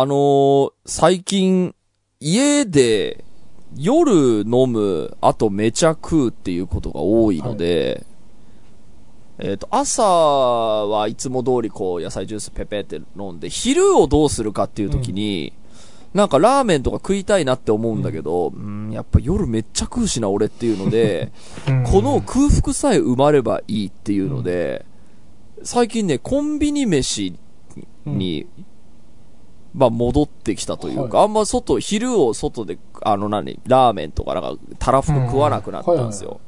あのー最近、家で夜飲む、あとめちゃ食うっていうことが多いので、えっ、と、朝はいつも通りこう野菜ジュースペペって飲んで、昼をどうするかっていう時に、なんかラーメンとか食いたいなって思うんだけど、うん、やっぱ夜めっちゃ食うしな俺っていうので、この空腹さえ埋まればいいっていうので、最近ね、コンビニ飯に、まあ戻ってきたというか、はあんま外、昼を外で、あの何、ラーメンとかなんか、たらふく食わなくなったんですよ。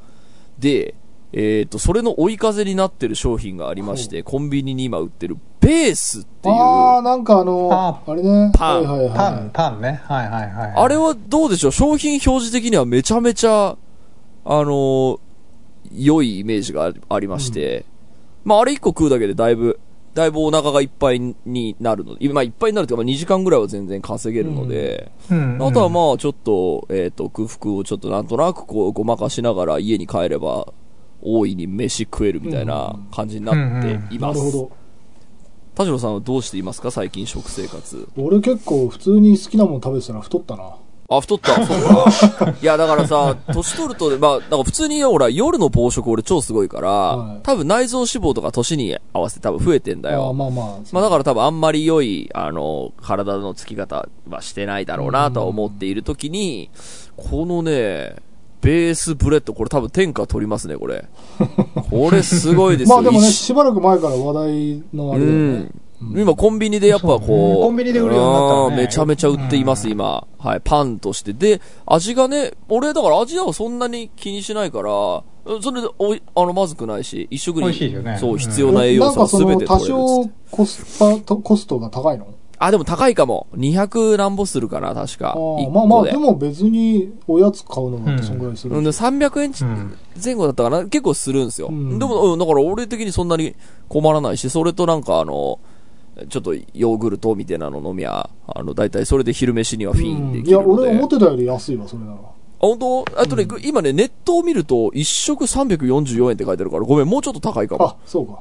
で、えっ、と、それの追い風になってる商品がありまして、コンビニに今売ってるベースっていう、ああ、あなんかあの、ああれね。パンはいはいパン、はい。パンね。はいはいはい。れはどうでしょう？商品表示的にはめちゃめちゃ、あのー良いイメージがあありまして、まああれ1個食うだけでだいぶ、だいぶお腹がいっぱいになるので、まあいっぱいになるというか、まあ2時間ぐらいは全然稼げるので、うん、うんあとはまあちょっと、えっ、と、空腹をちょっとなんとなくこうごまかしながら家に帰れば、大いに飯食えるみたいな感じになっています。なるほど。田代さんはどうしていますか？最近食生活。俺結構普通に好きなもの食べてたら太ったな。あ、太った。そうか。いや、だからさ、年取ると、まあ、なんか普通に、ほら、夜の暴食俺超すごいから、はい多分内臓脂肪とか年に合わせて多分増えてんだああよ。まあまあ。まあだから多分あんまり良い、あの、体のつき方はしてないだろうなとは思っているときに、このね、ベースブレッド、これ多分天下取りますね、これ。これすごいですよ。まあでもね、一しばらく前から話題のあれだよね。今コンビニでやっぱこう、そうねコンビニで売るようになったらねうんめちゃめちゃ売っています、今。はい、パンとして。で、味がね、俺だから味はそんなに気にしないから、それでおい、あの、まずくないし、一食に、美味しいよねそう、うん必要な栄養素は全て取れる多少。コスパと、コストが高いの？あ、でも高いかも。200何歩するかな、確か。まあまあ、個ででも別におやつ買うのだってそんぐらいする。うん、で300円前後だったかな結構するんですよ。うんでも、うん、だから俺的にそんなに困らないし、それとなんかあの、ちょっとヨーグルトみたいなの飲みゃ、あの、大体それで昼飯にはフィーンでうんいや。俺思ってたより安いわ、それなら。あ、本当？あとね、今ね、ネットを見ると、一食344円って書いてあるから、ごめん、もうちょっと高いかもあ。、そうか。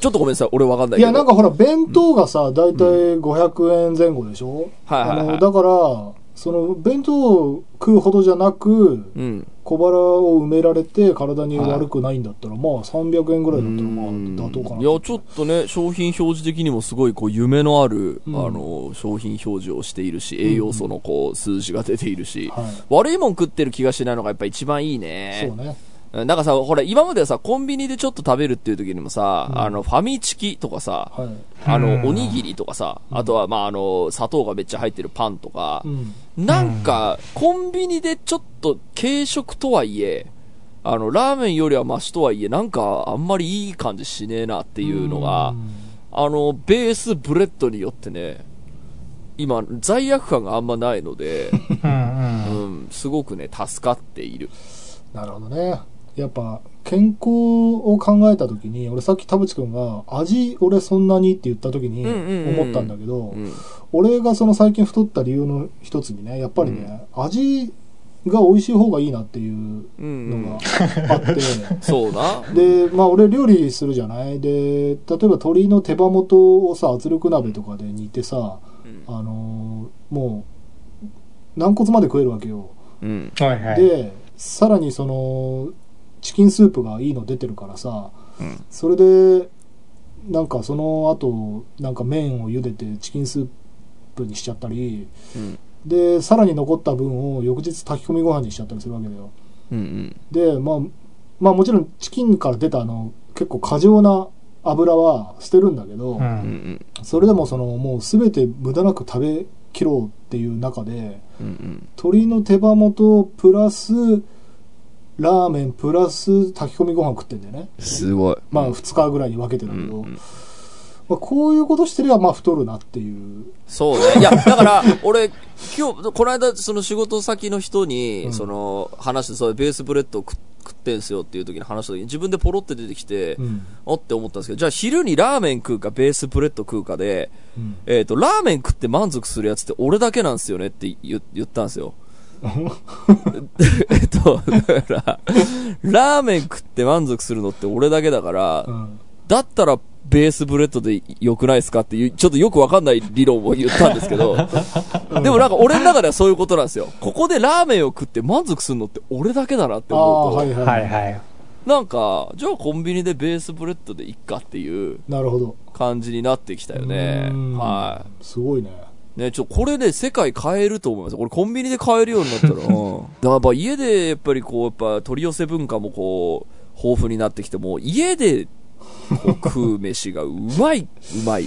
ちょっとごめんなさい、俺わかんないけど。いや、なんかほら、弁当がさ、だいたい500円前後でしょ？はいはいはいあの、だから、その、弁当を食うほどじゃなく、うん。小腹を埋められて体に悪くないんだったら、まあ300円ぐらいだったら、まあうん妥当かな。いや、ちょっとね、商品表示的にもすごい、こう、夢のある、うんあの、商品表示をしているし、栄養素の、こう、数字が出ているし、はい。悪いもん食ってる気がしないのがやっぱ一番いいね。そうね。うんなんかさ、ほら、今まではさ、コンビニでちょっと食べるっていう時にもさ、うんあの、ファミチキとかさ、はい。あの、うんおにぎりとかさ、あとは、まあ、あの、砂糖がめっちゃ入ってるパンとかう、ん。なんか、コンビニでちょっと軽食とはいえ、あの、ラーメンよりはマシとはいえ、なんか、あんまりいい感じしねえなっていうのが、うんあの、ベースブレッドによってね、今、罪悪感があんまないので、う。ん、すごくね、助かっている。なるほどね。やっぱ、健康を考えたときに、俺さっき田淵くんが、味俺そんなにって言ったときにうんうんうん思ったんだけど、うん。俺がその最近太った理由の一つにね、やっぱりね、味が美味しい方がいいなっていううん、のがあって、そうな。で、まあ俺料理するじゃない？で、例えば鶏の手羽元をさ、圧力鍋とかで煮てさ、うんあのーもう、軟骨まで食えるわけよ。うん。はいはい。で、さらにその、チキンスープがいいの出てるからさ、うんそれで、なんかその後、なんか麺を茹でてチキンスープにしちゃったり、うん。で、さらに残った分を翌日炊き込みご飯にしちゃったりするわけだよ。うん。で、まあ、まあもちろんチキンから出たあの、結構過剰な油は捨てるんだけど、う。うんん。それでもその、もうすべて無駄なく食べきろうっていう中で、うん。鶏の手羽元プラス、ラーメンプラス炊き込みご飯食ってんだよね。すごい。まあ2日ぐらいに分けてだけど、うんまあ、こういうことしてればまあ太るなっていう。そうね。いや、だから、俺、今日、この間、その仕事先の人に、うんその、話して、そうベースブレッド食食ってんすよっていう時に話した時に、自分でポロって出てきて、うん。おって思ったんですけど、じゃあ昼にラーメン食うか、ベースブレッド食うかで、うん。えっ、と、ラーメン食って満足するやつって俺だけなんですよねって言言ったんですよ。えっと、だから、ラーメン食って満足するのって俺だけだから、うん。だったら、ベースブレッドで良くないですかっていう、ちょっとよくわかんない理論を言ったんですけど、でもなんか俺の中ではそういうことなんですよ。ここでラーメンを食って満足するのって俺だけだなって思うと、はいはい、はいはい。なんか、じゃあコンビニでベースブレッドでいっかっていうなるほど感じになってきたよねう。んはすごいねい。ね、ちょ、これで世界変えると思います。俺コンビニで買えるようになったら、うん。だからやっぱ家でやっぱりこう、やっぱ取り寄せ文化もこう、豊富になってきても、家でこう 食う飯がうまい、うまい。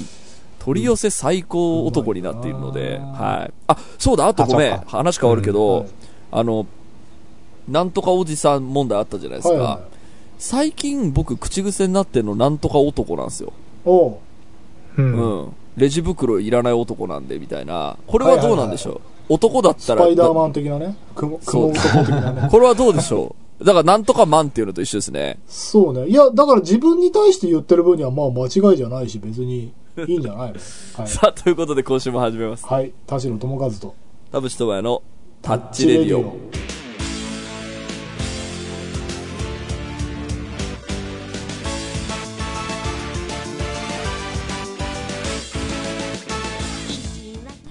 取り寄せ最高男になっているので、うんはい。あ、そうだ、あとごめん、話変わるけど、はいあの、なんとかおじさん問題あったじゃないですか。はいはい最近僕口癖になってるのなんとか男なんですよ。おうう。うんん。レジ袋いらない男なんでみたいな。これはどうなんでしょう、男だったら。スパイダーマン的なね？雲男的なね？これはどうでしょう？だからなんとかマンっていうのと一緒ですね。そうねいやだから自分に対して言ってる分にはまあ間違いじゃないし別にいいんじゃないの？はい、さあ、ということで今週も始めます。はい、田代智和と田淵智也のタッチレディオ。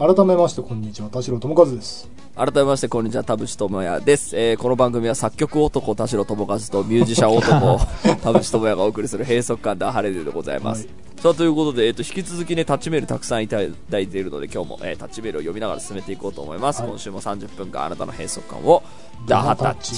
改めましてこんにちは田代智和です改めましてこんにちは、田淵智也です。えー、この番組は作曲男田代智和とミュージシャン男 田淵智也がお送りする閉塞感で晴れででございます。はいさあ、ということで、えっ、と、引き続きね、タッチメールたくさんいただいているので、今日も、えータッチメールを読みながら進めていこうと思います。はい今週も30分間あなたの閉塞感をダハタッチ。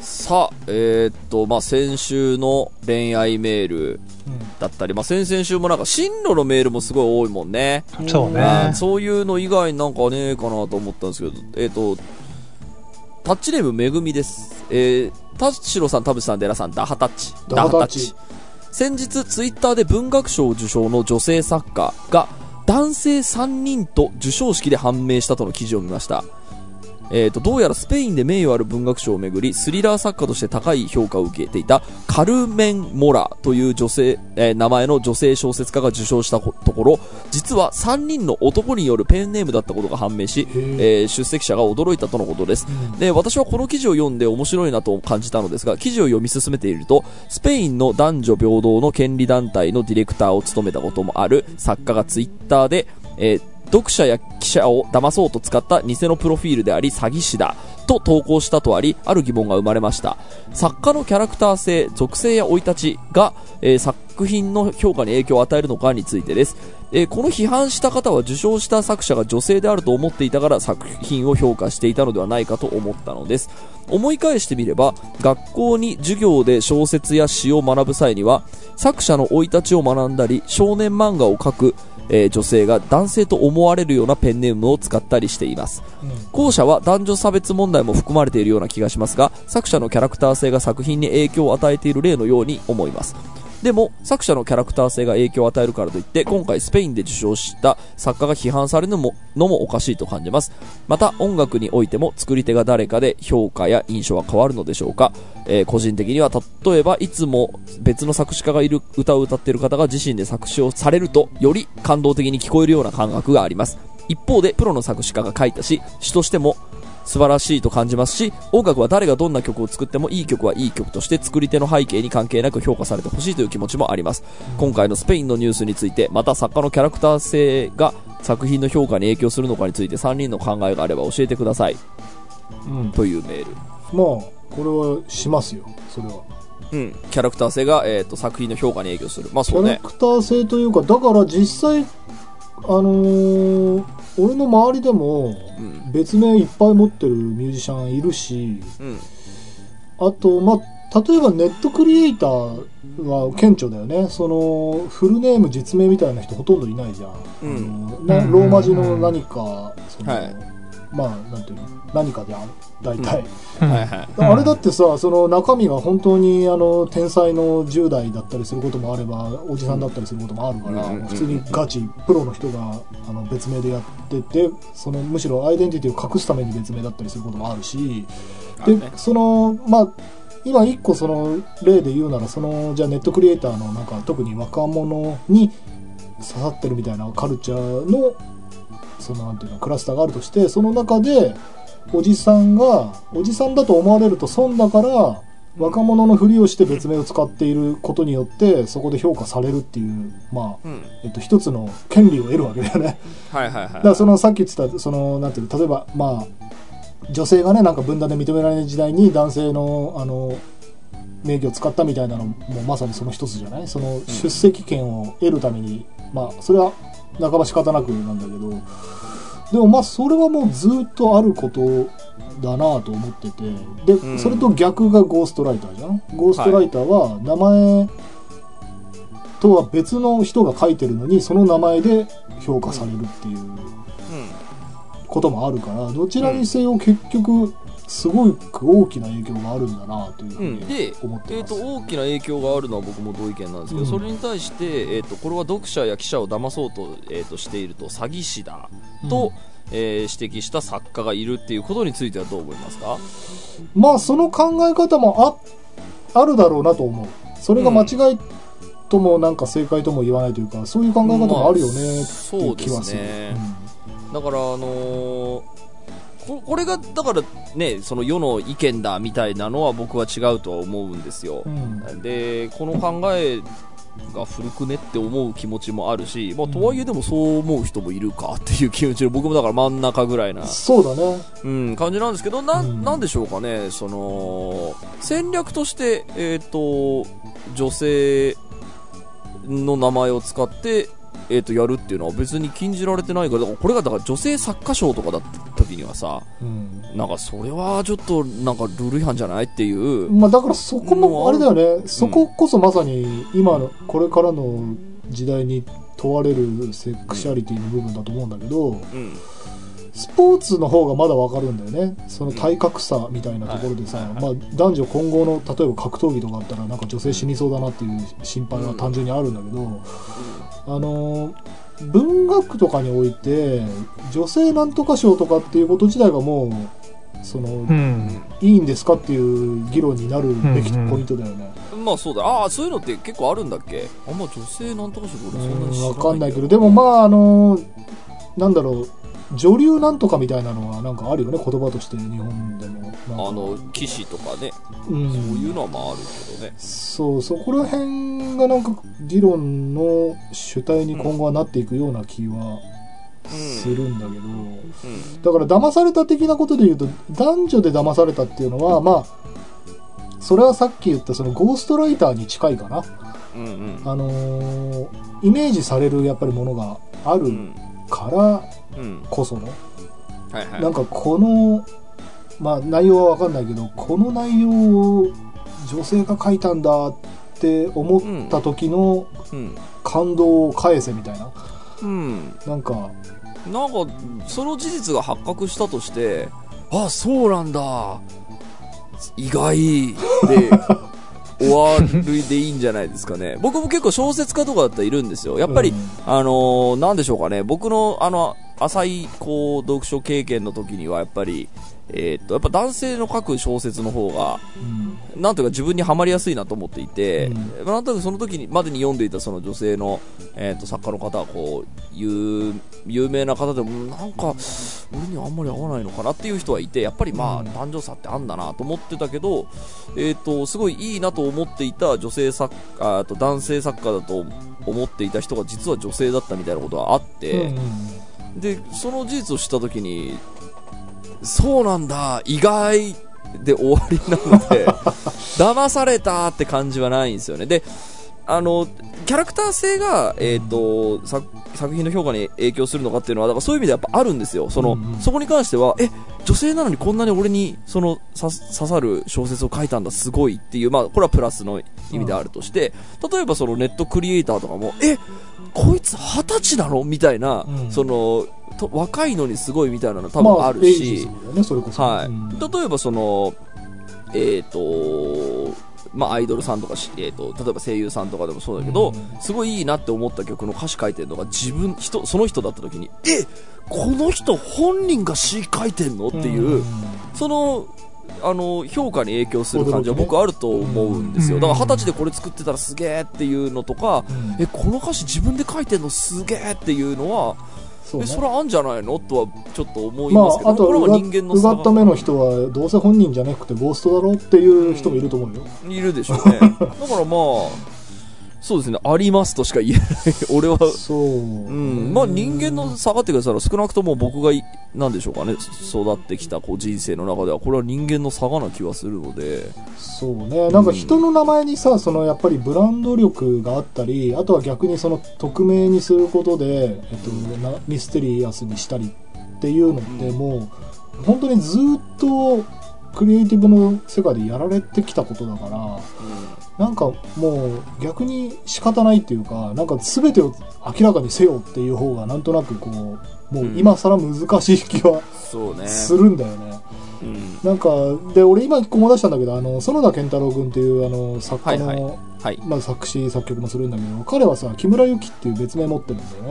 さあ、えーっと、まあ、先週の恋愛メールだったり、まあ、先々週もなんか進路のメールもすごい多いもんね。そうね。そういうの以外になんかねえかなと思ったんですけど、えーっと、タッチネームめぐみです。えー、田代さん、田淵さん、デラさん、ダハタッチ。ダハタッチ先日、ツイッターで文学賞受賞の女性作家が、男性3人と授賞式で判明したとの記事を見ました。えー、とどうやらスペインで名誉ある文学賞をめぐりスリラー作家として高い評価を受けていたカルメン・モラという女性、えー名前の女性小説家が受賞したこところ実は3人の男によるペンネームだったことが判明し、えー。ー出席者が驚いたとのことです、うん。で私はこの記事を読んで面白いなと感じたのですが記事を読み進めているとスペインの男女平等の権利団体のディレクターを務めたこともある作家がツイッターで、えー読者や記者を騙そうと使った偽のプロフィールであり詐欺師だと投稿したとありある疑問が生まれました。作家のキャラクター性属性や生い立ちが、えー作品の評価に影響を与えるのかについてです、えーこの批判した方は受賞した作者が女性であると思っていたから作品を評価していたのではないかと思ったのです。思い返してみれば学校に授業で小説や詩を学ぶ際には作者の生い立ちを学んだり少年漫画を描く、えー女性が男性と思われるようなペンネームを使ったりしています。後者は男女差別問題も含まれているような気がしますが作者のキャラクター性が作品に影響を与えている例のように思いますでも作者のキャラクター性が影響を与えるからといって今回スペインで受賞した作家が批判されるのものもおかしいと感じます。また音楽においても作り手が誰かで評価や印象は変わるのでしょうか、えー個人的には例えばいつも別の作詞家がいる歌を歌っている方が自身で作詞をされるとより感動的に聞こえるような感覚があります。一方でプロの作詞家が書いたし詩としても素晴らしいと感じますし音楽は誰がどんな曲を作ってもいい曲はいい曲として作り手の背景に関係なく評価されてほしいという気持ちもあります。今回のスペインのニュースについてまた作家のキャラクター性が作品の評価に影響するのかについて3人の考えがあれば教えてください。うん。というメール。まあこれはしますよ。それは。うん、キャラクター性が、えー、と作品の評価に影響する。まあキそうね。ャラクター性というかだから実際あのー俺の周りでもうん。別名いっぱい持ってるミュージシャンいるしうん。あとまあ例えばネットクリエイターは顕著だよね。そのフルネーム実名みたいな人ほとんどいないじゃん、うん。あのローマ字の何かその、はい。まあなんていうの？何かであ大体、うん。はいはい。あれだってさその中身が本当にあの天才の10代だったりすることもあればおじさんだったりすることもあるから、うん普通にガチプロの人があの別名でやっててそのむしろアイデンティティを隠すために別名だったりすることもあるしで、そのまあ今一個その例で言うならそのじゃあネットクリエイターのなんか特に若者に刺さってるみたいなカルチャーのそのなんていうのクラスターがあるとしてその中でおじさんがおじさんだと思われると損だから若者のふりをして別名を使っていることによってそこで評価されるっていうまあ、うん。えっと、一つの権利を得るわけだよね。はいはいはい。だからそのさっき言ってたそのなんていうの例えばまあ女性がねなんか分断で認められない時代に男性のあの名義を使ったみたいなのもまさにその一つじゃない？その出席権を得るために、まあそれは半ば仕方なくなんだけどでもまあそれはもうずっとあることだなと思ってて。で、うん。それと逆がゴーストライターじゃん？ゴーストライターは名前とは別の人が書いてるのにその名前で評価されるっていううん。こともあるからどちらにせよ結局すごく大きな影響があるんだなというふううん、でに、思ってえー、ます。と大きな影響があるのは僕も同意見なんですけど、うん。それに対して、えー、とこれは読者や記者を騙そうと,、えー、としていると詐欺師だと、えー指摘した作家がいるっていうことについてはどう思いますか？まあその考え方もああるだろうなと思う。それが間違いともなんか正解とも言わないというかそういう考え方もあるよねっていうそうで気はする。すね、だからあのーここれがだからねその世の意見だみたいなのは僕は違うとは思うんですよ。う、ん。うんでこの考えが古くねって思う気持ちもあるし、まあ、とはいえでもそう思う人もいるかっていう気持ちで僕もだから真ん中ぐらいな、そうだね。うん、感じなんですけどな,、うんん、なんでしょうかねその戦略として、えー、と女性の名前を使って、えー、とやるっていうのは別に禁じられてないからこれがだから女性作家賞とかだった時にはさうん。なんかそれはちょっとなんかルール違反じゃないっていう、まあだからそこもあれだよね、そここそまさに今のこれからの時代に問われるセクシャリティの部分だと思うんだけど、うんスポーツの方がまだわかるんだよね。その体格差みたいなところでさ、まあ、男女混合の例えば格闘技とかあったらなんか女性死にそうだなっていう心配は単純にあるんだけど、あの文学とかにおいて女性なんとか賞とかっていうこと自体がもうその、うん。いいんですかっていう議論になるべきうんうんポイントだよね。まあそうだ。ああそういうのって結構あるんだっけ？あんま女性なんとかして俺そんなに知ないわかんないけど、でもまあ、あの、なんだろう、女流なんとかみたいなのはなんかあるよね、言葉として日本でも。あの騎士とかね、うん、そういうのはまああるけどね。そう、そこら辺がなんか議論の主体に今後はなっていくような気はするんだけど、うん。だから騙された的なことで言うと、男女で騙されたっていうのは、まあ、それはさっき言ったそのゴーストライターに近いかな。うんうん。あのーイメージされるやっぱりものがあるうんからうん。こその、はいはい。なんかこの、まあ内容はわかんないけど、この内容を女性が書いたんだって思った時のうん。感動を返せみたいな？うん。なんか、なんかその事実が発覚したとしてあそうなんだ。意外で 終わりでいいんじゃないですかね。僕も結構小説家とかだったらいるんですよ。やっぱり、うん。あのーなんでしょうかね、僕の、あの、浅い、こう、読書経験の時には、やっぱり、えーっと、やっぱ男性の書く小説の方が、うん。なんとか自分にはまりやすいなと思っていて、うん。なんとなくその時にまでに読んでいたその女性の、えーっと作家の方はこう有有名な方でもなんか俺にはあんまり合わないのかなっていう人はいてやっぱりまあ、うん。男女差ってあんだなと思ってたけど、えーっとすごいいいなと思っていた女性作家あと男性作家だと思っていた人が実は女性だったみたいなことがあって、うん。でその事実を知った時にそうなんだ意外で終わりなので 騙されたって感じはないんですよね。であのキャラクター性が、えー、と作作品の評価に影響するのかっていうのはだからそういう意味でやっぱあるんですよ。その、うんうん。そこに関してはえ女性なのにこんなに俺にそのさ刺さる小説を書いたんだすごいっていうまあこれはプラスの意味であるとして、例えばそのネットクリエイターとかもえこいつ二十歳なの？みたいな、うん。そのと若いのにすごいみたいなの多まあ、分あるし、そうだよね、例えばそのえっ、とまあ、アイドルさんとかし、えー、と例えば声優さんとかでもそうだけど、うん。すごいいいなって思った曲の歌詞書いてるのが自分人その人だった時にえこの人本人が詩書いてんのっていう、ん。そのあの評価に影響する感じは僕あると思うんですよ、うん。だから二十歳でこれ作ってたらすげえっていうのとか、うん。えこの歌詞自分で書いてんのすげえっていうのはそうね。えそれはあんじゃないの？とはちょっと思いまますけど、あ、あとはうが人間のうが差った目の人はどうせ本人じゃなくてゴーストだろっていう人もいると思うよ、いるでしょうね。だからまあ そうですね。ありますとしか言えない。俺はそう、うん、まあ人間の差がってくださら少なくとも僕がいなんでしょうかね。育ってきたこう人生の中ではこれは人間の差がな気はするので。そうね。なんか人の名前にさそのやっぱりブランド力があったりあとは逆にその匿名にすることで、えっと、なミステリアスにしたりっていうのってもう本当にずっとクリエイティブの世界でやられてきたことだからなんかもう逆に仕方ないっていうかなんか全てを明らかにせよっていう方がなんとなくこうもう今更難しい気はするんだよね。うん。なんかで俺今一個も出したんだけどあの園田健太郎君っていうあの作家の、はい。はいまあ、作詞作曲もするんだけど彼はさ木村由紀っていう別名持ってるんだよ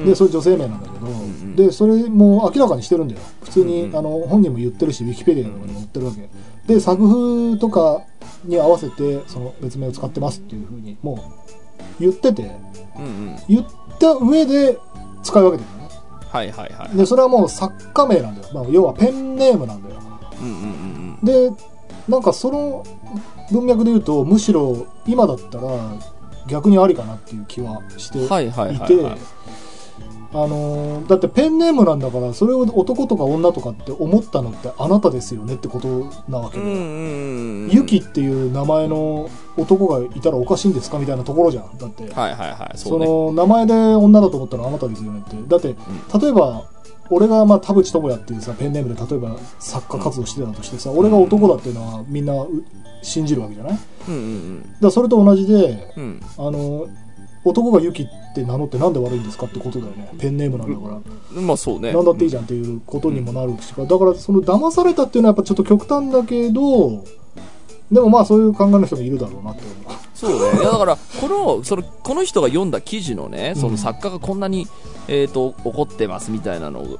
ね、でそれ女性名なんだけど、んでそれも明らかにしてるんだよ。普通に、うんうん。あの本人も言ってるしウィキペディアとかにも載ってるわけ。で作風とかに合わせてその別名を使ってますっていうふうにもう言っててうんうん。言った上で使い分けてるのね。はいはいはいでそれはもう作家名なんだよ、まあ、要はペンネームなんだよ。うんうんうん。でなんかその文脈で言うとむしろ今だったら逆にありかなっていう気はしていて、うんはいはいはい。はいあのーだってペンネームなんだからそれを男とか女とかって思ったのってあなたですよねってことなわけで、うんうんうんユキっていう名前の男がいたらおかしいんですかみたいなところじゃん。だって、はいはいはいその名前で女だと思ったらあなたですよねって。だって例えば俺がまあ田淵智也っていうさペンネームで例えば作家活動してたとしてさ、俺が男だっていうのはみんなう信じるわけじゃない？だかうんうん。らそれと同じでうん。うんあの男がユキって名乗ってなんで悪いんですかってことだよね。ペンネームなんだから、まあそうね。なんだっていいじゃんっていうことにもなるし。かだからその騙されたっていうのはやっぱちょっと極端だけどでもまあそういう考えの人もいるだろうなって思う。そうね。だから、この、その、この人が読んだ記事のね、その作家がこんなに、えっ、と、怒ってますみたいなの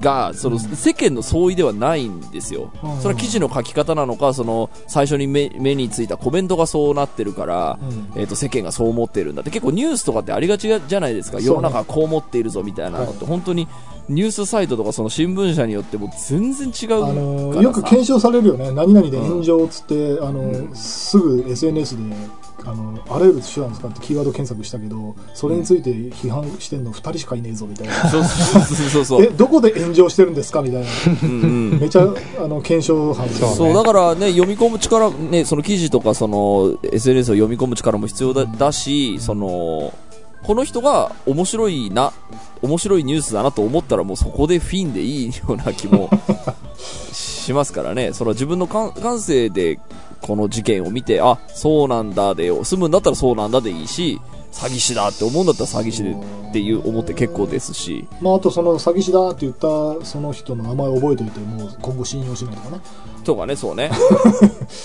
が、その、世間の相違ではないんですよ。うん。それは記事の書き方なのか、その、最初に目目についたコメントがそうなってるから、うん。えっ、と、世間がそう思ってるんだって、結構ニュースとかってありがちじゃないですか。世の中はこう思っているぞみたいなのって、は本当に、ニュースサイトとかその新聞社によっても全然違うあさ。のよく検証されるよね。何々で炎上っつって、あのすぐ SNS であのあらゆる手段使ってキーワード検索したけどそれについて批判してんの2人しかいねえぞみたいなそうそうそう。えどこで炎上してるんですかみたいなうんうんめちゃあの検証班ねそう、だからね、読み込む力、ね、その記事とか、その、SNS を読み込む力も必要だだし、その、この人が面白いな、面白いニュースだなと思ったらもうそこでフィンでいいような気もしますからね。それは自分の感感性でこの事件を見て、あ、そうなんだでよ、済むんだったらそうなんだでいいし、詐欺師だって思うんだったら詐欺師でっていう思って結構ですし、まあ、あとその詐欺師だって言ったその人の名前を覚えておいてもう今後信用しないとかねとかね、そうね。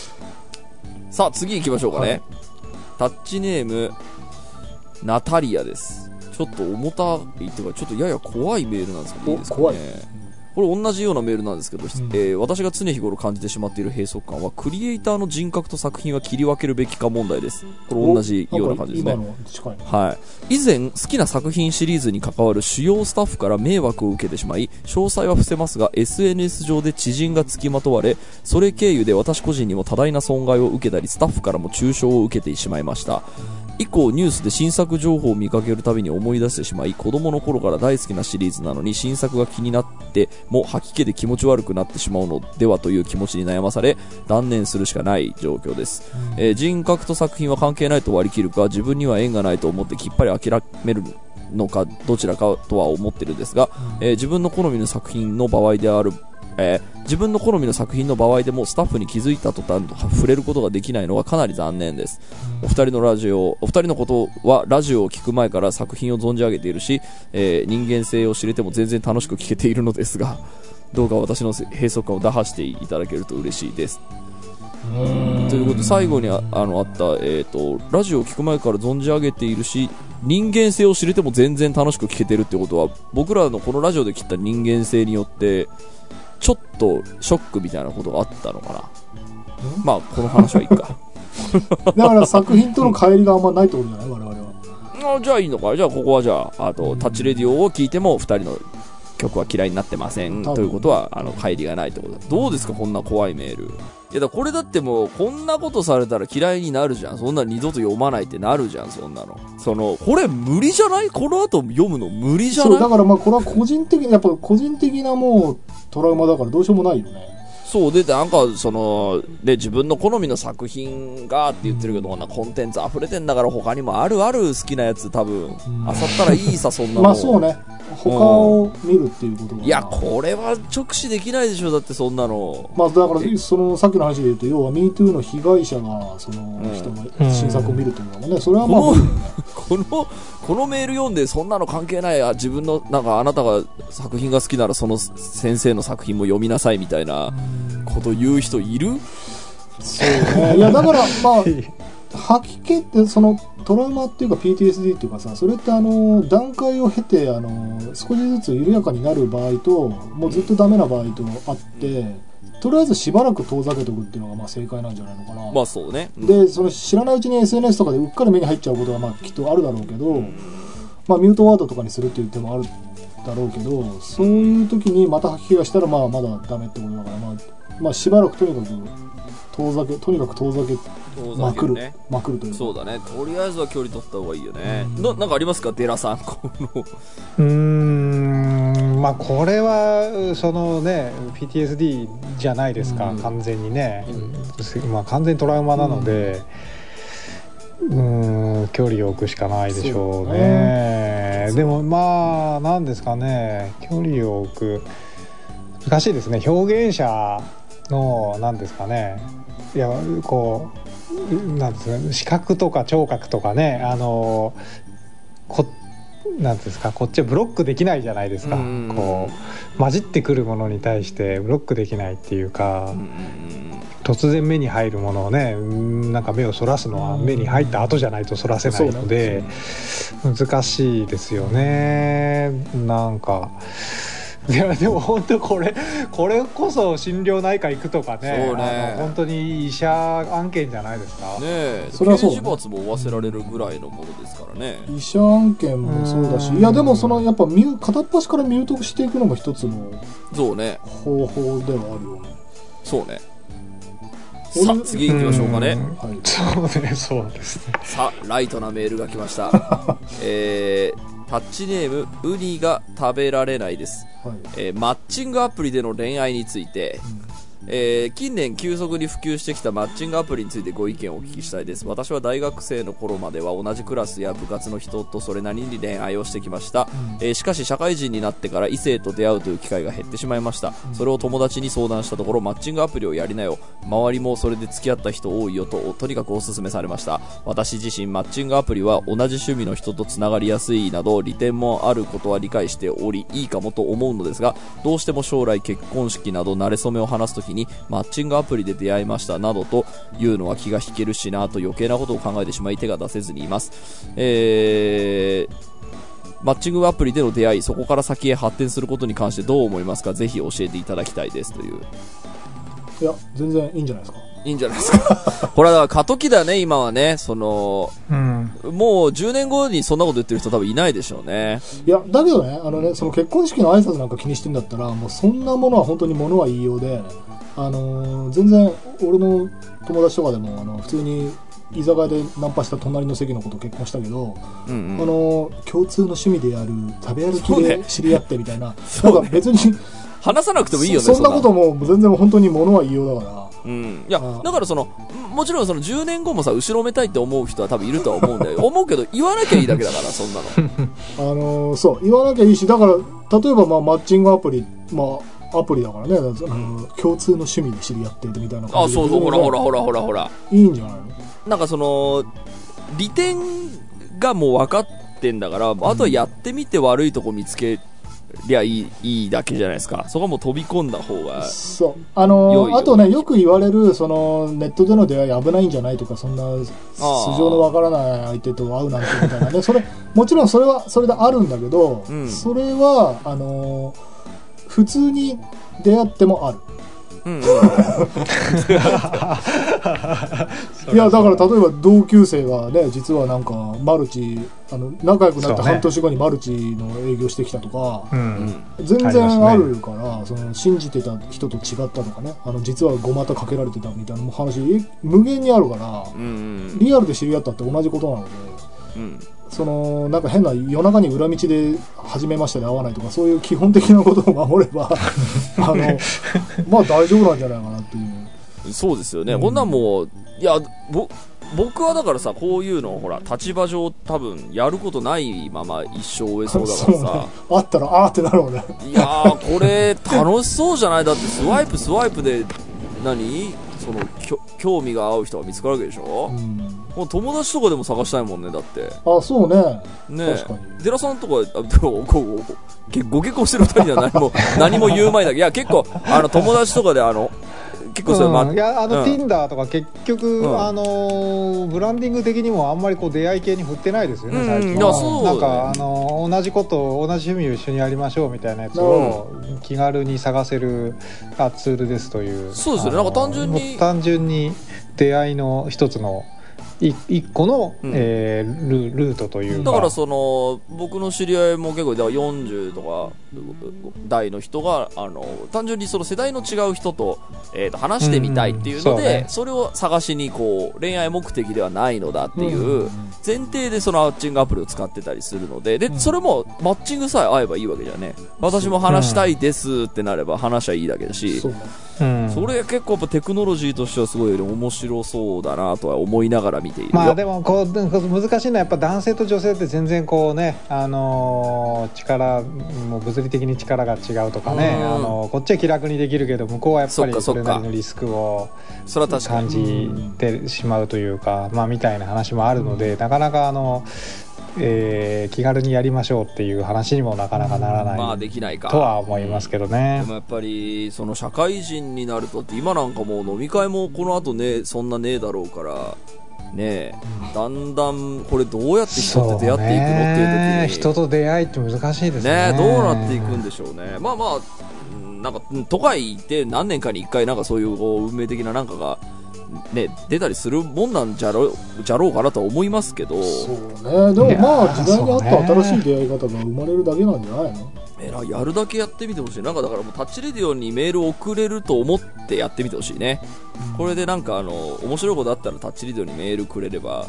さあ、次行きましょうかね。はいタッチネーム、ナタリアです。ちょっと重たいっていうか、ちょっとやや怖いメールなんですけど、いいですかね。怖いこれ同じようなメールなんですけど、んえー私が常日頃感じてしまっている閉塞感は、クリエイターの人格と作品は切り分けるべきか問題です。これ同じような感じですね。はい。以前、好きな作品シリーズに関わる主要スタッフから迷惑を受けてしまい、詳細は伏せますが、SNS 上で知人が付きまとわれ、それ経由で私個人にも多大な損害を受けたり、スタッフからも中傷を受けてしまいました。以降、ニュースで新作情報を見かけるたびに思い出してしまい、子供の頃から大好きなシリーズなのに、新作が気になっても吐き気で気持ち悪くなってしまうのではという気持ちに悩まされ、断念するしかない状況です。えー人格と作品は関係ないと割り切るか自分には縁がないと思ってきっぱり諦めるのかどちらかとは思ってるんですが、えー自分の好みの作品の場合である、えー自分の好みの作品の場合でもスタッフに気づいた途端触れることができないのはかなり残念です、お二人のラジオお二人のことはラジオを聞く前から作品を存じ上げているし、えー人間性を知れても全然楽しく聞けているのですがどうか私の閉塞感を打破していただけると嬉しいです。ということで最後にああのあった、えー、とラジオを聞く前から存じ上げているし人間性を知れても全然楽しく聞けてるってことは僕らのこのラジオで切った人間性によってちょっとショックみたいなことがあったのかな。まあこの話はいいか。だから作品との乖離があんまないってことじゃない？我々は。あじゃあいいのか。じゃあここはじゃああとタッチレディオを聞いても2人の曲は嫌いになってません。ということはあの乖離がないってこと。だどうですかこんな怖いメールいやだこれだってもうこんなことされたら嫌いになるじゃん。そんな二度と読まないってなるじゃんそんなの。そのこれ無理じゃない？この後読むの無理じゃない？そうだからまあこれは個人的にやっぱ個人的なもうトラウマだからどうしようもないよね。そうでなんかそので自分の好みの作品がって言ってるけど、こんなコンテンツ溢れてんだから他にもあるある好きなやつ多分あさったらいいさそんなの。まあそうね。他を見るっていうことがいやこれは直視できないでしょだってそんなの。まあだからそのさっきの話で言うと要は MeToo の被害者がその人の新作を見るっていうのはねそれはまあねこの このメール読んでそんなの関係ない。自分のなんかあなたが作品が好きならその先生の作品も読みなさいみたいなこと言う人いる？そう。いやだからまあ吐き気ってそのトラウマっていうか PTSD っていうかさそれってあの段階を経てあの少しずつ緩やかになる場合ともうずっとダメな場合とあってとりあえずしばらく遠ざけておくっていうのがまあ正解なんじゃないのかな、まあそうね、うん。でその知らないうちに SNS とかでうっかり目に入っちゃうことがまあきっとあるだろうけど、まあ、ミュートワードとかにするっていう手もあるだろうけどそういう時にまた吐き気がしたらまあまだダメってことだから、まあ、まあしばらくとにかく遠ざけとにかく遠ざけ遠まくる、ね。まくる。というか。そうだね。とりあえずは距離取った方がいいよね、ななんかありますか？デラさん。この。うーん。まあこれはそのね PTSD じゃないですか、うん。完全にね、まあ完全にトラウマなのでうーん距離を置くしかないでしょうそうね。でもまあなんですかね。距離を置く。難しいですね。表現者のなんですかねいやこうなんですかね視覚とか聴覚とかねあのこなんですかこっちはブロックできないじゃないですか。うんこう混じってくるものに対してブロックできないっていうかうんうん突然目に入るものをねうんなんか目をそらすのは目に入った後じゃないとそらせないので難しいですよね。なんか。いやでも本当これこれこそ心療内科行くとかねそうね。本当に医者案件じゃないですか。ねえそれはそう刑事罰も負わせられるぐらいのものですからね。医者案件もそうだしうん。いやでもそのやっぱ片っ端からミュートしていくのも一つのそうね。方法ではあるよね。そうね。さあ次行きましょうかね。うん。はい。そうねそうですね。さあライトなメールが来ました。えー、タッチネームウニが食べられないです。はい。えーマッチングアプリでの恋愛について、えー近年急速に普及してきたマッチングアプリについてご意見をお聞きしたいです。私は大学生の頃までは同じクラスや部活の人とそれなりに恋愛をしてきました、えーしかし社会人になってから異性と出会うという機会が減ってしまいました、それを友達に相談したところマッチングアプリをやりなよ周りもそれで付き合った人多いよととにかくお勧めされました。私自身マッチングアプリは同じ趣味の人とつながりやすいなど利点もあることは理解しておりいいかもと思うのですがどうしても将来結婚式など慣れ初めを話すときにマッチングアプリで出会いましたなどというのは気が引けるしなと余計なことを考えてしまい手が出せずにいます、えーマッチングアプリでの出会いそこから先へ発展することに関してどう思いますか？ぜひ教えていただきたいですという。いや全然いいんじゃないですか。いいんじゃないですか？これはだから過渡期だね今はね。そのうん。もう10年後にそんなこと言ってる人多分いないでしょうね。いやだけどねあのねその結婚式の挨拶なんか気にしてんだったらもうそんなものは本当にものは言いようであのー全然俺の友達とかでもあの普通に居酒屋でナンパした隣の席の子と結婚したけど、うんうん。あのー共通の趣味である食べ歩きで知り合ってみたいな、ねなんか別に話さなくてもいいよねそそんな。ことも全然本当にものは言いようだから。うん、いやだからそのもちろんその10年後もさ後ろめたいって思う人は多分いるとは思うんだよ。思うけど言わなきゃいいだけだからそんなの。あのーそう言わなきゃいいしだから例えばまあマッチングアプリまあアプリだからね、あの共通の趣味で知り合ってるみたいな感じで。あそうそうほらほらほらほらほら。いいんじゃないの？なんかその利点がもう分かってんだから、あとはやってみて悪いとこ見つけりゃいいいいだけじゃないですか。そこはもう飛び込んだ方がそう。あのー良いよあとねよく言われるそのネットでの出会い危ないんじゃないとかそんな素性のわからない相手と会うなんてみたいなねそれもちろんそれはそれであるんだけど、うんそれはあのー普通に出会ってもあるうんうん いやだから例えば同級生がね実はなんかマルチあの仲良くなって半年後にマルチの営業してきたとか、ううんん。全然あるから、その信じてた人と違ったとかねあの実はごまたかけられてたみたいなもう話え無限にあるから、うん。リアルで知り合ったって同じことなのでうん。そのなんか変な夜中に裏道で初めましてで会わないとかそういう基本的なことを守れば あのまあ大丈夫なんじゃないかなっていう。そうですよね。うんこんなんもう、いや、ぼ、僕はだからさ、こういうのをほら、立場上多分やることないまま一生終えそうだからそうねさ。あったらあーってなるもんねいやー、これ楽しそうじゃない？だってスワイプスワイプで、何？その、興味が合う人が見つかるわけでしょ、うん。もう友達とかでも探したいもんね、だって。あそうね。ね確かに。寺さんとか、あでもこうけご結婚してる二人には何も、何も言う前だけど、いや、結構、あの、友達とかで、あの、結構それ、まうん。いやあの、うん。Tinder とか結局、うん。あのーブランディング的にもあんまりこう出会い系に振ってないですよね、うん。最近いやそう。なんか、あのー同じこと同じ趣味を一緒にやりましょうみたいなやつを気軽に探せるあツールですという。そうですよね。あのーなんか単純に単純に出会いの一つのい一個の、うん。えールルートというか。だからその僕の知り合いも結構だから40とか代の人があの単純にその世代の違う人と,、えーと話してみたいっていうので、うんうん。そうね。それを探しにこう。恋愛目的ではないのだっていう前提でそのマッチングアプリを使ってたりするのでで、うんそれもマッチングさえ合えばいいわけじゃね。私も話したいですってなれば話はいいだけだし、そうねうん。それ結構やっぱテクノロジーとしてはすごい面白そうだなとは思いながら見ているよ、まあでもこう難しいのはやっぱ男性と女性って全然こうね、あのー力もう物理的に力が違うとかね、うん。あのーこっちは気楽にできるけど向こうはやっぱりそれなりのリスクを感に。じてしまうというか、まあみたいな話もあるので、なかなかあの、えー気軽にやりましょうっていう話にもなかなかならない、まあできないか。とは思いますけどね。で。もやっぱりその社会人になるとって今なんかもう飲み会もこの後ねそんなねえだろうからねえだんだんこれどうやって人って出会っていくのっていう時に人と出会いって難しいですね。ねえどうなっていくんでしょうね。まあまあうんなんかうん都会って何年かに1回なんかそういうこう運命的ななんかがね出たりするもんなんじゃろうじゃろうかなとは思いますけど。そうね。でもまあ時代に合った新しい出会い方が生まれるだけなんじゃないの？えらやるだけやってみてほしい。なんかだからもうタッチレディオにメールを送れると思ってやってみてほしいね。これでなんかあの面白いことあったらタッチレディオにメールくれれば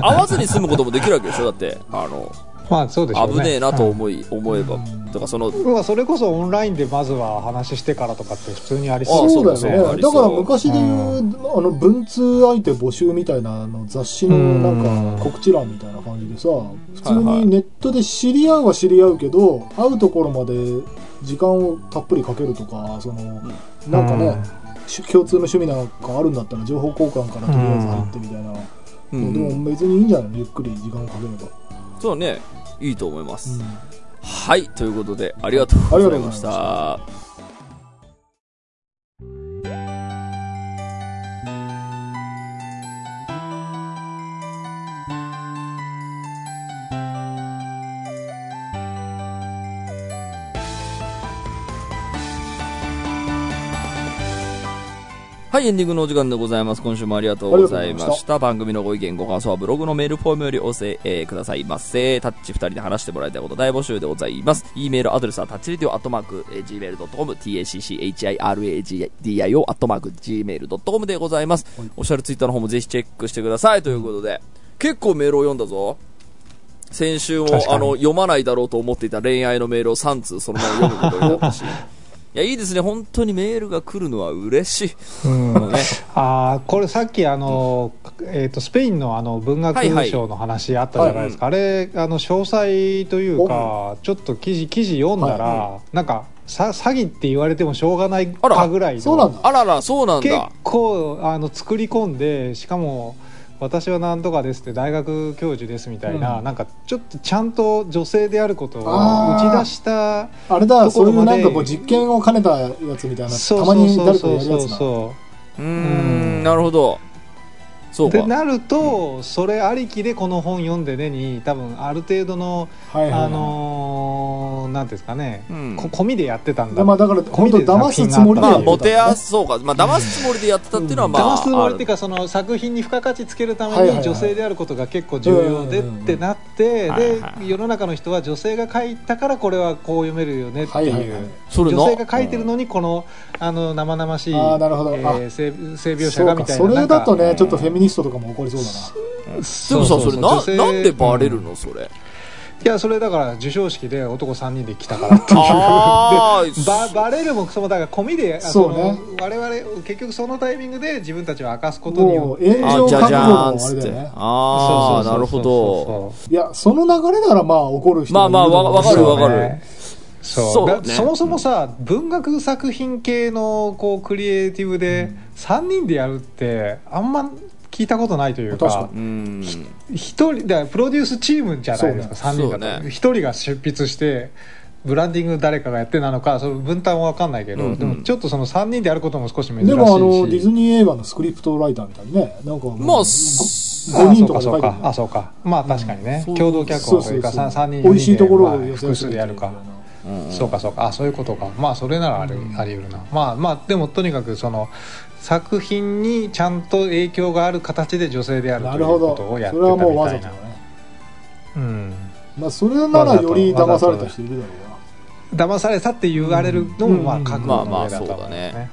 会わずに済むこともできるわけでしょ？だってあのまあそうでしょうね。危ねえなとうん思い、思えば。だからそのまあそれこそオンラインでまずは話してからとかって普通にありあそう。そうだそうよね。だから昔でいう、あの文通相手募集みたいなあの雑誌のなんか告知欄みたいな感じでさ普通はいはい。にネットで知り合うは知り合うけど会うところまで時間をたっぷりかけるとかそのなんかね、し共通の趣味なんかあるんだったら情報交換からとりあえず入ってみたいな、うん。でも別にいいんじゃない？のゆっくり時間をかければ、そうね。いいと思います、うん。はい。ということでありがとうございましたはい、エンディングのお時間でございます。今週もありがとうございまし。した番組のご意見、ご感想はブログのメールフォームよりお寄せ、えーくださいませ。タッチ二人で話してもらいたいこと大募集でございます。e メールアドレスはタッチレディオアットマーク、えー gmail.com、tacchiradio アットマーク gmail.com でございます。はいオフィシャルツイッターの方もぜひチェックしてください。ということで、結構メールを読んだぞ。先週もあの読まないだろうと思っていた恋愛のメールを3通そのまま読むことになったし。いや、いいですね。本当にメールが来るのは嬉しい。うんね、あーこれさっきあの、えー、とスペインのあの文学はいはい賞の話あったじゃないですか、あれあの詳細というかちょっと記事記事読んだら、はなんかさ詐欺って言われてもしょうがないかぐらいのそうなんだあらら、そうなん結だ。構あの作り込んでしかも私はなんとかですって大学教授ですみたいな、うん。なんかちょっとちゃんと女性であることを打ち出したあれだとそういうなんかこう実験を兼ねたやつみたいなそうたまにそう誰かそうそうやるやつだそう。うーん、なるほど。そうか。でなると、それありきでこの本読んでねに多分ある程度の、はいはいはい。あののなんていうんですかね、うん。こ込みでやってたんだ、でまあだから本当騙すつもりでまあ、やってたモテやす、そうか。まあ、騙すつもりでやってたっていうのは、まあ、騙すつもりっていうか、かその作品に付加価値つけるためはいはいはい。に女性であることが結構重要でってなってはいはいはい。で世の中の人は女性が書いたからこれはこう読めるよねってはいはいはい。いうそれな女性が書いてるのにこのあの生々しいあーなるほど。えー性性描写がみたいなそれだとねちょっとフェミニストとかも怒りそうだな。でもさ、そうそうそれな、なんでバレるの、それ。いやそれだから授賞式で男3人で来たからっていう。あでババレるもクソもだから込みであそうね。の我々結局そのタイミングで自分たちを明かすことによもうってあ、炎上覚悟あれだよね。ああ、なるほど。どいやその流れならまあ怒る人まあまあわわかるわかる。そう。そうね。だそもそもさ文学作品系のこうクリエイティブで3人でやるってあんま聞いたことないというか。一人だからプロデュースチームじゃないですか、そう3人だと。一、人が執筆してブランディング誰かがやってなのかその分担は分かんないけど、うんうん。でもちょっとその3人でやることも少し珍しいし。でもあのディズニー映画のスクリプトライターみたいにねなんかもうまあ、ごす5人とかで書いてるあそうか。まあ確かにね、そう共同脚そう本というかそうそう3人美味しいところを複数でやるか、うんそうかそうか。あそういうことか。まあそれならあり,、うん。あり得るな。まあまあでもとにかくその作品にちゃんと影響がある形で女性であるということをやってそれはもうたみたいな。わざとだね。うん。まあそれならより騙された人いるだろうな。騙されたって言われるのもまあうん。覚悟の上だと思そうだね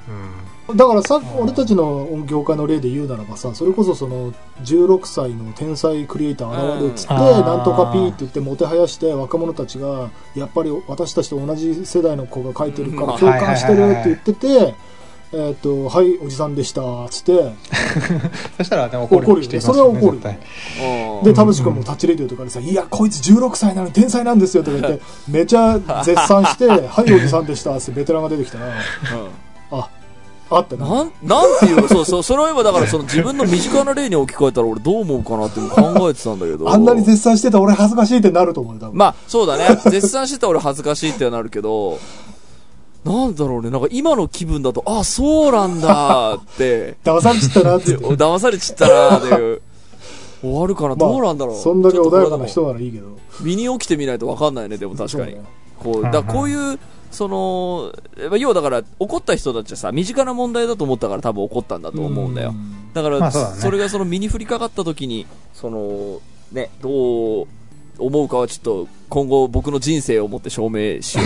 だからさ俺たちの業界の例で言うならばさそれこそその16歳の天才クリエイター現れるっつって、なんとかピーって言ってもてはやして若者たちがやっぱり私たちと同じ世代の子が書いてるからうん。共感してるって言ってて「えっとはいおじさんでした」っつって。そしたらね怒怒るよね。る人それは怒るで田淵君もタッチレディオとかでさ「いやこいつ16歳なのに天才なんですよ」とか言ってめちゃ絶賛して「はいおじさんでした」ってベテランが出てきたら。ああってななん、なんていう、そうそう、それを今だからその自分の身近な例に置き換えたら俺どう思うかなって考えてたんだけど。あんなに絶賛してた俺恥ずかしいってなると思うよ多分まあ、そうだね。絶賛してた俺恥ずかしいってなるけど、なんだろうね。なんか今の気分だと、あ、そうなんだって、騙されちったなってで 騙されちったなっていう。終わるかな、どうなんだろう？そんだけ穏やかな人ならいいけど身に起きてみないと分かんないね、でも確かに。こう、だこういう、その、まあ要はだから、怒った人たちはさ、身近な問題だと思ったから多分怒ったんだと思うんだよ。だから、まあそねそれがその身に降りかかった時に、その、ね、どう思うかはちょっと、今後僕の人生をもって証明しよ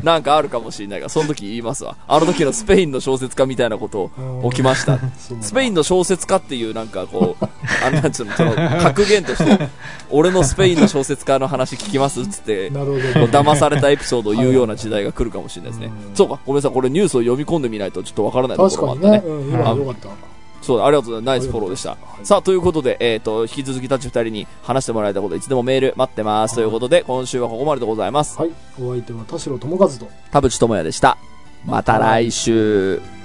う。なんかあるかもしれないが、その時言いますわ。あの時のスペインの小説家みたいなこと起きました。スペインの小説家っていうなんかこう、あんなんつうの、その格言として、俺のスペインの小説家の話聞きますっつって、騙されたエピソードを言うような時代が来るかもしれないですね。そうか、ごめんなさい、これニュースを読み込んでみないとちょっとわからないとこ確ろもあったね。ねうんよかったそうだ、ありがとうございます。ナイスフォローでした。さあ、ということで、えっ、と、引き続きたち二人に話してもらいたいこと、いつでもメール待ってます。ということで、今週はここまででございます。はいお相手は田代智和と田淵智也でした。また来週。